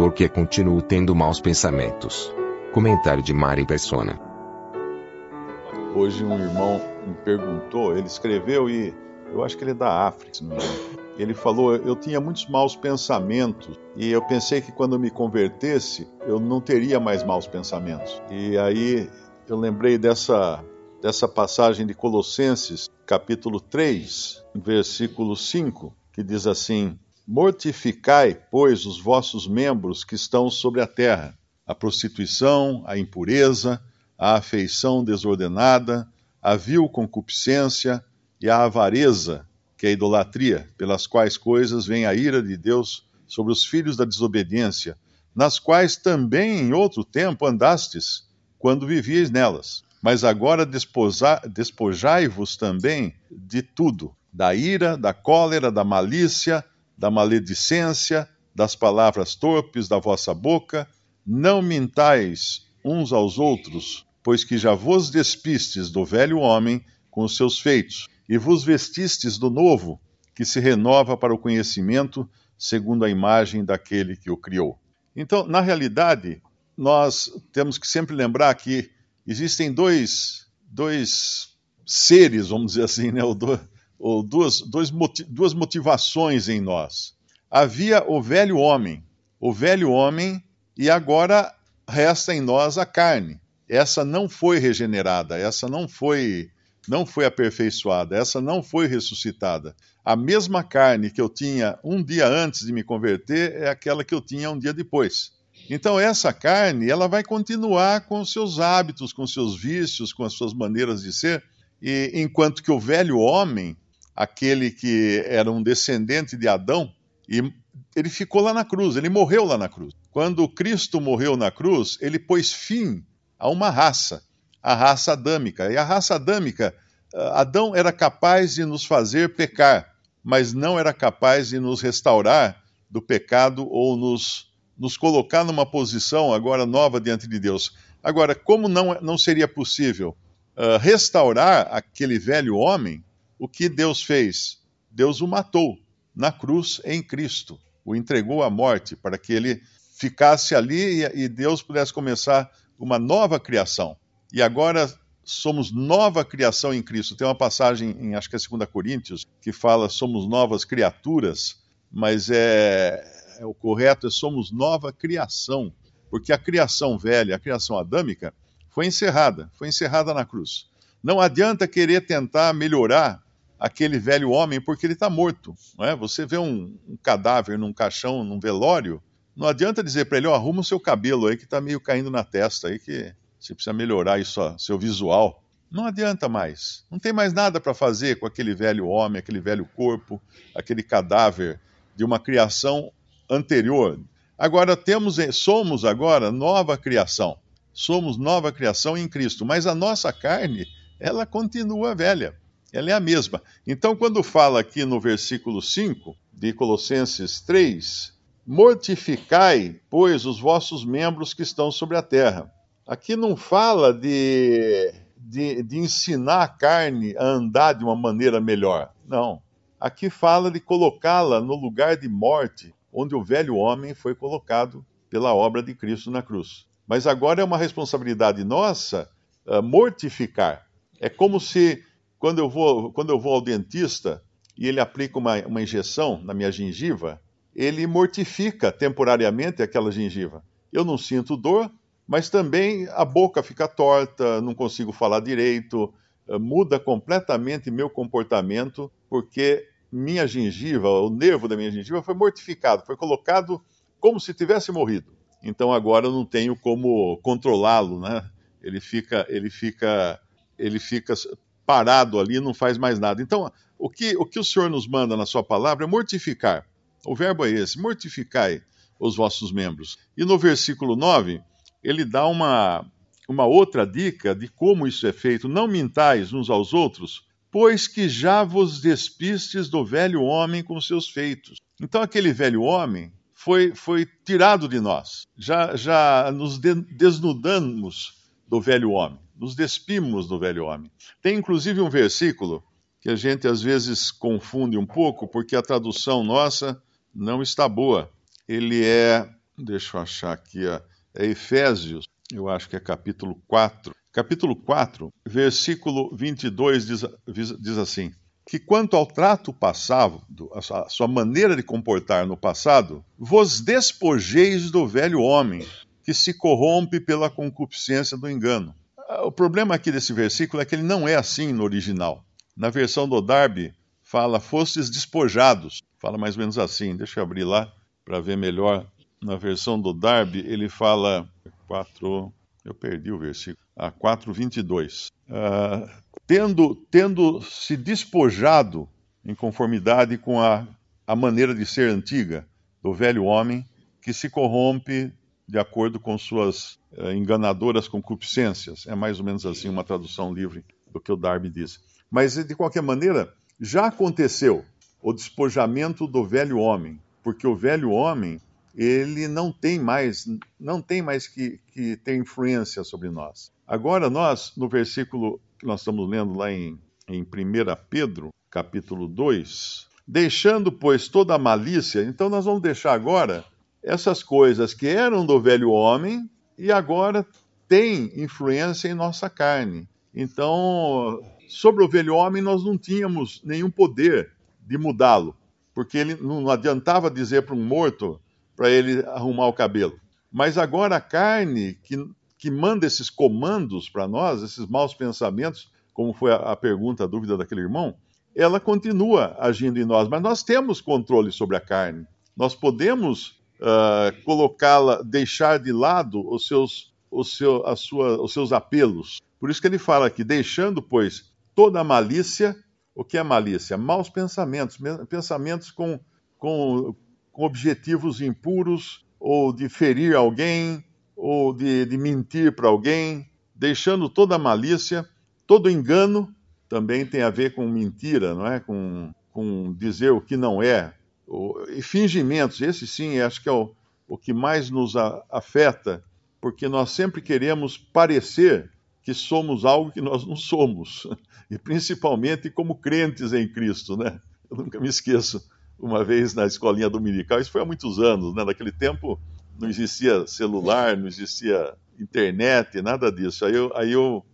Porque continuo tendo maus pensamentos. Comentário de Mari Persona. Hoje um irmão me perguntou, ele escreveu e eu acho que ele é da África, não. Ele falou: Eu tinha muitos maus pensamentos e eu pensei que quando me convertesse eu não teria mais maus pensamentos. E aí eu lembrei dessa, dessa passagem de Colossenses, capítulo 3, versículo 5, que diz assim: Mortificai, pois, os vossos membros que estão sobre a terra, a prostituição, a impureza, a afeição desordenada, a vil concupiscência e a avareza, que é a idolatria, pelas quais coisas vem a ira de Deus sobre os filhos da desobediência, nas quais também em outro tempo andastes, quando vivíeis nelas. Mas agora despojai-vos também de tudo: da ira, da cólera, da malícia, da maledicência, das palavras torpes da vossa boca. Não mintais uns aos outros, pois que já vos despistes do velho homem com os seus feitos, e vos vestistes do novo, que se renova para o conhecimento, segundo a imagem daquele que o criou. Então, na realidade, nós temos que sempre lembrar que existem dois, dois seres, vamos dizer assim, né? Duas, dois duas motivações em nós. Havia o velho homem, o velho homem, e agora resta em nós a carne. Essa não foi regenerada, essa não foi não foi aperfeiçoada, essa não foi ressuscitada. A mesma carne que eu tinha um dia antes de me converter é aquela que eu tinha um dia depois. Então essa carne, ela vai continuar com seus hábitos, com seus vícios, com as suas maneiras de ser, e enquanto que o velho homem, aquele que era um descendente de Adão, e ele ficou lá na cruz, ele morreu lá na cruz. Quando Cristo morreu na cruz, ele pôs fim a uma raça, a raça adâmica. E a raça adâmica, ah, Adão era capaz de nos fazer pecar, mas não era capaz de nos restaurar do pecado ou nos, nos colocar numa posição agora nova diante de Deus. Agora, como não, não seria possível ah, restaurar aquele velho homem, o que Deus fez? Deus o matou na cruz em Cristo, o entregou à morte para que ele ficasse ali e, Deus pudesse começar uma nova criação. E agora somos nova criação em Cristo. Tem uma passagem em, acho que é 2 Coríntios, que fala somos novas criaturas, mas é, é o correto é somos nova criação, porque a criação velha, a criação adâmica, foi encerrada, foi encerrada na cruz. Não adianta querer tentar melhorar aquele velho homem porque ele está morto. Não é? Você vê um, um cadáver num caixão, num velório, não adianta dizer para ele, ó, arruma o seu cabelo aí que está meio caindo na testa aí que você precisa melhorar isso, seu visual. Não adianta mais. Não tem mais nada para fazer com aquele velho homem, aquele velho corpo, aquele cadáver de uma criação anterior. Agora temos, somos agora nova criação. Somos nova criação em Cristo, mas a nossa carne, ela continua velha. Ela é a mesma. Então, quando fala aqui no versículo 5 de Colossenses 3, mortificai, pois, os vossos membros que estão sobre a terra. Aqui não fala de, de, de, ensinar a carne a andar de uma maneira melhor. Não. Aqui fala de colocá-la no lugar de morte, onde o velho homem foi colocado pela obra de Cristo na cruz. Mas agora é uma responsabilidade nossa uh, mortificar. É como se, quando eu vou, quando eu vou ao dentista e ele aplica uma, uma injeção na minha gengiva, ele mortifica temporariamente aquela gengiva. Eu não sinto dor, mas também a boca fica torta, não consigo falar direito, muda completamente meu comportamento, porque minha gengiva, o nervo da minha gengiva foi mortificado, foi colocado como se tivesse morrido. Então agora eu não tenho como controlá-lo, né? Ele fica, ele fica, ele fica parado ali, não faz mais nada. Então, o que, o que o Senhor nos manda na sua palavra é mortificar. O verbo é esse: mortificai os vossos membros. E no versículo 9, ele dá uma, uma outra dica de como isso é feito. Não mintais uns aos outros, pois que já vos despistes do velho homem com seus feitos. Então, aquele velho homem foi, foi tirado de nós. Já, já nos de, desnudamos do velho homem, nos despimos do velho homem. Tem inclusive um versículo que a gente às vezes confunde um pouco, porque a tradução nossa não está boa. Ele é, deixa eu achar aqui, é Efésios, eu acho que é capítulo 4. Capítulo 4, versículo 22 diz, diz assim: que quanto ao trato passado, a sua maneira de comportar no passado, vos despojeis do velho homem, que se corrompe pela concupiscência do engano. Ah, o problema aqui desse versículo é que ele não é assim no original. Na versão do Darby, fala, fostes despojados. Fala mais ou menos assim. Deixa eu abrir lá para ver melhor. Na versão do Darby, ele fala 4. Eu perdi o versículo. Ah, 4, 22. Uh, tendo, tendo se despojado em conformidade com a, a maneira de ser antiga do velho homem, que se corrompe de acordo com suas uh, enganadoras concupiscências. É mais ou menos assim uma tradução livre do que o Darby diz. Mas, de qualquer maneira, já aconteceu o despojamento do velho homem, porque o velho homem ele não tem mais, não tem mais que, que ter influência sobre nós. Agora nós, no versículo que nós estamos lendo lá em, em 1 Pedro, capítulo 2, deixando, pois, toda a malícia, então nós vamos deixar agora essas coisas que eram do velho homem e agora têm influência em nossa carne. Então, sobre o velho homem, nós não tínhamos nenhum poder de mudá-lo, porque ele não adiantava dizer para um morto para ele arrumar o cabelo. Mas agora a carne que que manda esses comandos para nós, esses maus pensamentos, como foi a, a pergunta, a dúvida daquele irmão, ela continua agindo em nós, mas nós temos controle sobre a carne. Nós podemos uh, colocá-la, deixar de lado os seus, os, seu, a sua, os seus apelos. Por isso que ele fala aqui, deixando, pois, toda a malícia. O que é malícia? Maus pensamentos, pensamentos com, com, com objetivos impuros, ou de ferir alguém, ou de, de mentir para alguém, deixando toda a malícia, todo engano, também tem a ver com mentira, não é? Com, com dizer o que não é. E fingimentos, esse sim, acho que é o, o que mais nos a, afeta, porque nós sempre queremos parecer que somos algo que nós não somos, e principalmente como crentes em Cristo, né? Eu nunca me esqueço, uma vez na escolinha dominical, isso foi há muitos anos, né? Naquele tempo não existia celular, não existia internet, nada disso. Aí eu, aí eu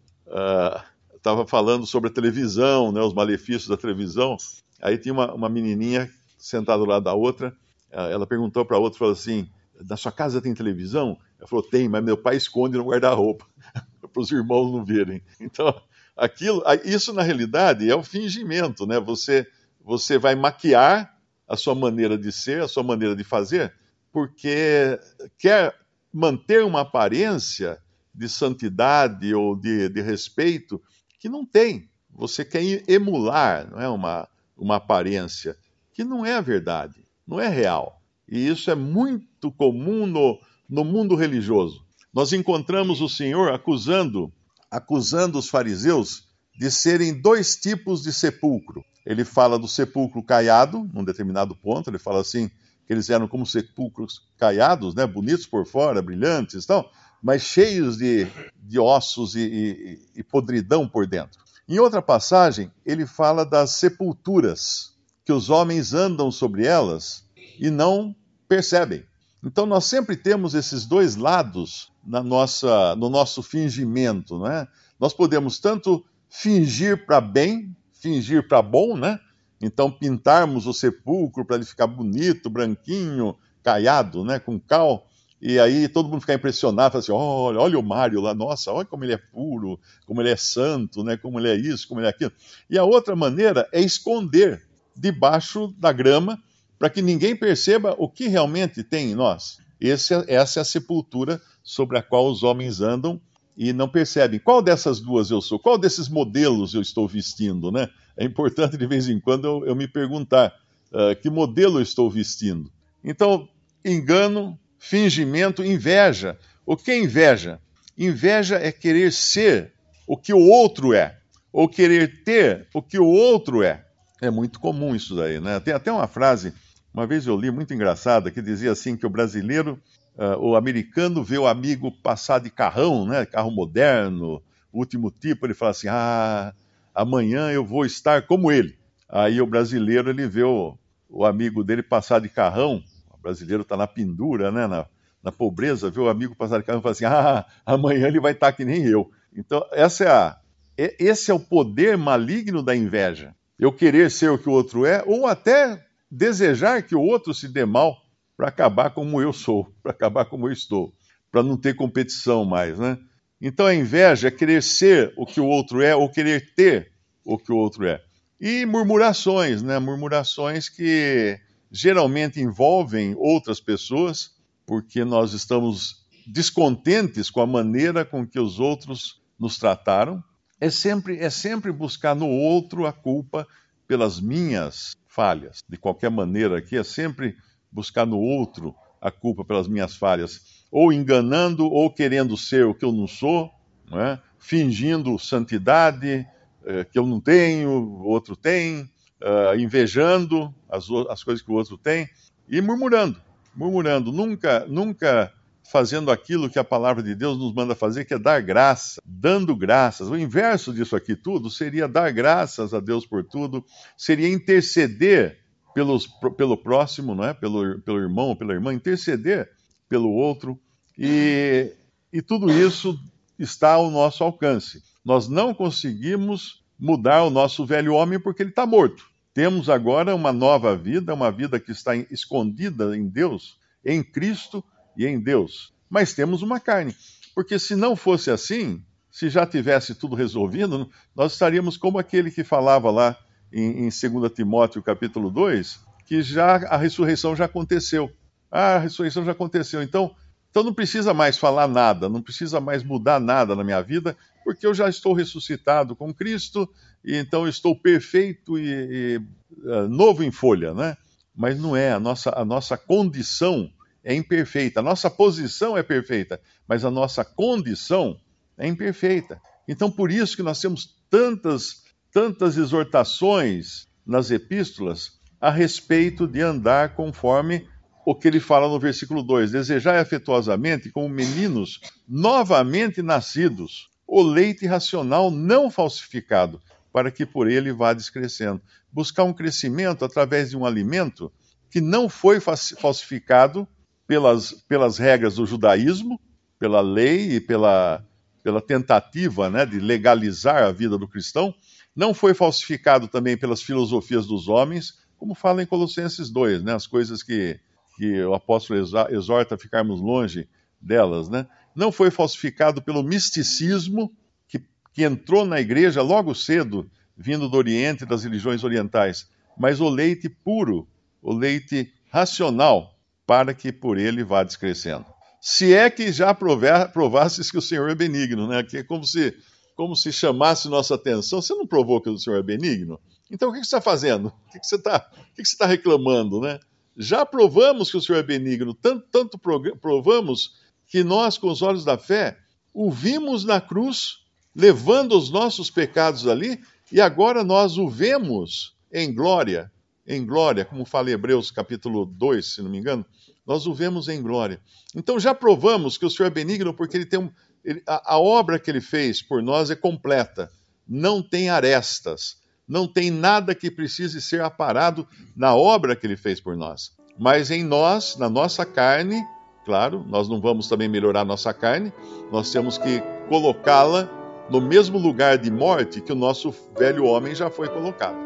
estava uh, falando sobre a televisão, né, os malefícios da televisão. Aí tinha uma, uma menininha sentada do lado da outra. Uh, ela perguntou para a outra, falou assim: "Na sua casa tem televisão?" Ela falou: "Tem, mas meu pai esconde no guarda-roupa para os irmãos não verem." Então, aquilo, isso na realidade é o fingimento, né? Você você vai maquiar a sua maneira de ser, a sua maneira de fazer porque quer manter uma aparência de santidade ou de, de respeito que não tem. Você quer emular, não é uma, uma aparência que não é a verdade, não é real. E isso é muito comum no, no mundo religioso. Nós encontramos o Senhor acusando, acusando os fariseus de serem dois tipos de sepulcro. Ele fala do sepulcro caiado, num determinado ponto, ele fala assim: que eles eram como sepulcros caiados, né, bonitos por fora, brilhantes tal, mas cheios de, de ossos e, e, e podridão por dentro. Em outra passagem, ele fala das sepulturas, que os homens andam sobre elas e não percebem. Então nós sempre temos esses dois lados na nossa, no nosso fingimento, não é? Nós podemos tanto fingir para bem, fingir para bom, né? Então, pintarmos o sepulcro para ele ficar bonito, branquinho, caiado, né, com cal, e aí todo mundo ficar impressionado, assim, olha, olha o Mário lá, nossa, olha como ele é puro, como ele é santo, né, como ele é isso, como ele é aquilo. E a outra maneira é esconder debaixo da grama, para que ninguém perceba o que realmente tem em nós. Esse, essa é a sepultura sobre a qual os homens andam e não percebem qual dessas duas eu sou, qual desses modelos eu estou vestindo, né? É importante de vez em quando eu, eu me perguntar uh, que modelo eu estou vestindo. Então, engano, fingimento, inveja. O que é inveja? Inveja é querer ser o que o outro é, ou querer ter o que o outro é. É muito comum isso daí, né? Tem até uma frase, uma vez eu li muito engraçada, que dizia assim que o brasileiro, uh, o americano vê o amigo passar de carrão, né? Carro moderno, último tipo, ele fala assim: "Ah, amanhã eu vou estar como ele". Aí o brasileiro ele vê o, o amigo dele passar de carrão, o brasileiro está na pendura, né? Na, na pobreza, vê o amigo passar de carrão e fala assim: "Ah, amanhã ele vai estar que nem eu". Então, essa é a esse é o poder maligno da inveja eu querer ser o que o outro é, ou até desejar que o outro se dê mal para acabar como eu sou, para acabar como eu estou, para não ter competição mais, né? Então a inveja é querer ser o que o outro é ou querer ter o que o outro é. E murmurações, né? Murmurações que geralmente envolvem outras pessoas, porque nós estamos descontentes com a maneira com que os outros nos trataram, é sempre, é sempre buscar no outro a culpa pelas minhas falhas. De qualquer maneira, aqui é sempre buscar no outro a culpa pelas minhas falhas, ou enganando, ou querendo ser o que eu não sou, não é? fingindo santidade eh, que eu não tenho, o outro tem, uh, invejando as, as coisas que o outro tem, e murmurando, murmurando, nunca, nunca fazendo aquilo que a palavra de Deus nos manda fazer, que é dar graça, dando graças. O inverso disso aqui tudo seria dar graças a Deus por tudo, seria interceder pelos, pelo próximo, não é? pelo, pelo irmão ou pela irmã, interceder pelo outro. E, e tudo isso está ao nosso alcance. Nós não conseguimos mudar o nosso velho homem porque ele está morto. Temos agora uma nova vida, uma vida que está escondida em Deus, em Cristo e em Deus. Mas temos uma carne. Porque se não fosse assim, se já tivesse tudo resolvido, nós estaríamos como aquele que falava lá em, em 2 Timóteo capítulo 2, que já a ressurreição já aconteceu. Ah, a ressurreição já aconteceu. Então, então não precisa mais falar nada, não precisa mais mudar nada na minha vida, porque eu já estou ressuscitado com Cristo, e então estou perfeito e, e uh, novo em folha, né? Mas não é, a nossa, a nossa condição é imperfeita. A nossa posição é perfeita, mas a nossa condição é imperfeita. Então, por isso que nós temos tantas, tantas exortações nas epístolas a respeito de andar conforme o que ele fala no versículo 2: Desejai afetuosamente, como meninos novamente nascidos, o leite racional não falsificado, para que por ele vá descrescendo. Buscar um crescimento através de um alimento que não foi falsificado pelas, pelas regras do judaísmo, pela lei e pela, pela tentativa né, de legalizar a vida do cristão, não foi falsificado também pelas filosofias dos homens, como fala em Colossenses 2, né, as coisas que, que o apóstolo exorta a ficarmos longe delas. Né? Não foi falsificado pelo misticismo que, que entrou na igreja logo cedo, vindo do Oriente e das religiões orientais, mas o leite puro, o leite racional, para que por ele vá descrescendo. Se é que já provasses que o Senhor é benigno, né? Que é como se, como se chamasse nossa atenção. Você não provou que o Senhor é benigno? Então o que você está fazendo? O que você está tá reclamando, né? Já provamos que o Senhor é benigno, tanto, tanto provamos que nós, com os olhos da fé, o vimos na cruz, levando os nossos pecados ali, e agora nós o vemos em glória em glória, como fala Hebreus capítulo 2, se não me engano, nós o vemos em glória. Então já provamos que o Senhor é benigno porque ele tem um, ele, a, a obra que ele fez por nós é completa, não tem arestas, não tem nada que precise ser aparado na obra que ele fez por nós. Mas em nós, na nossa carne, claro, nós não vamos também melhorar nossa carne, nós temos que colocá-la no mesmo lugar de morte que o nosso velho homem já foi colocado.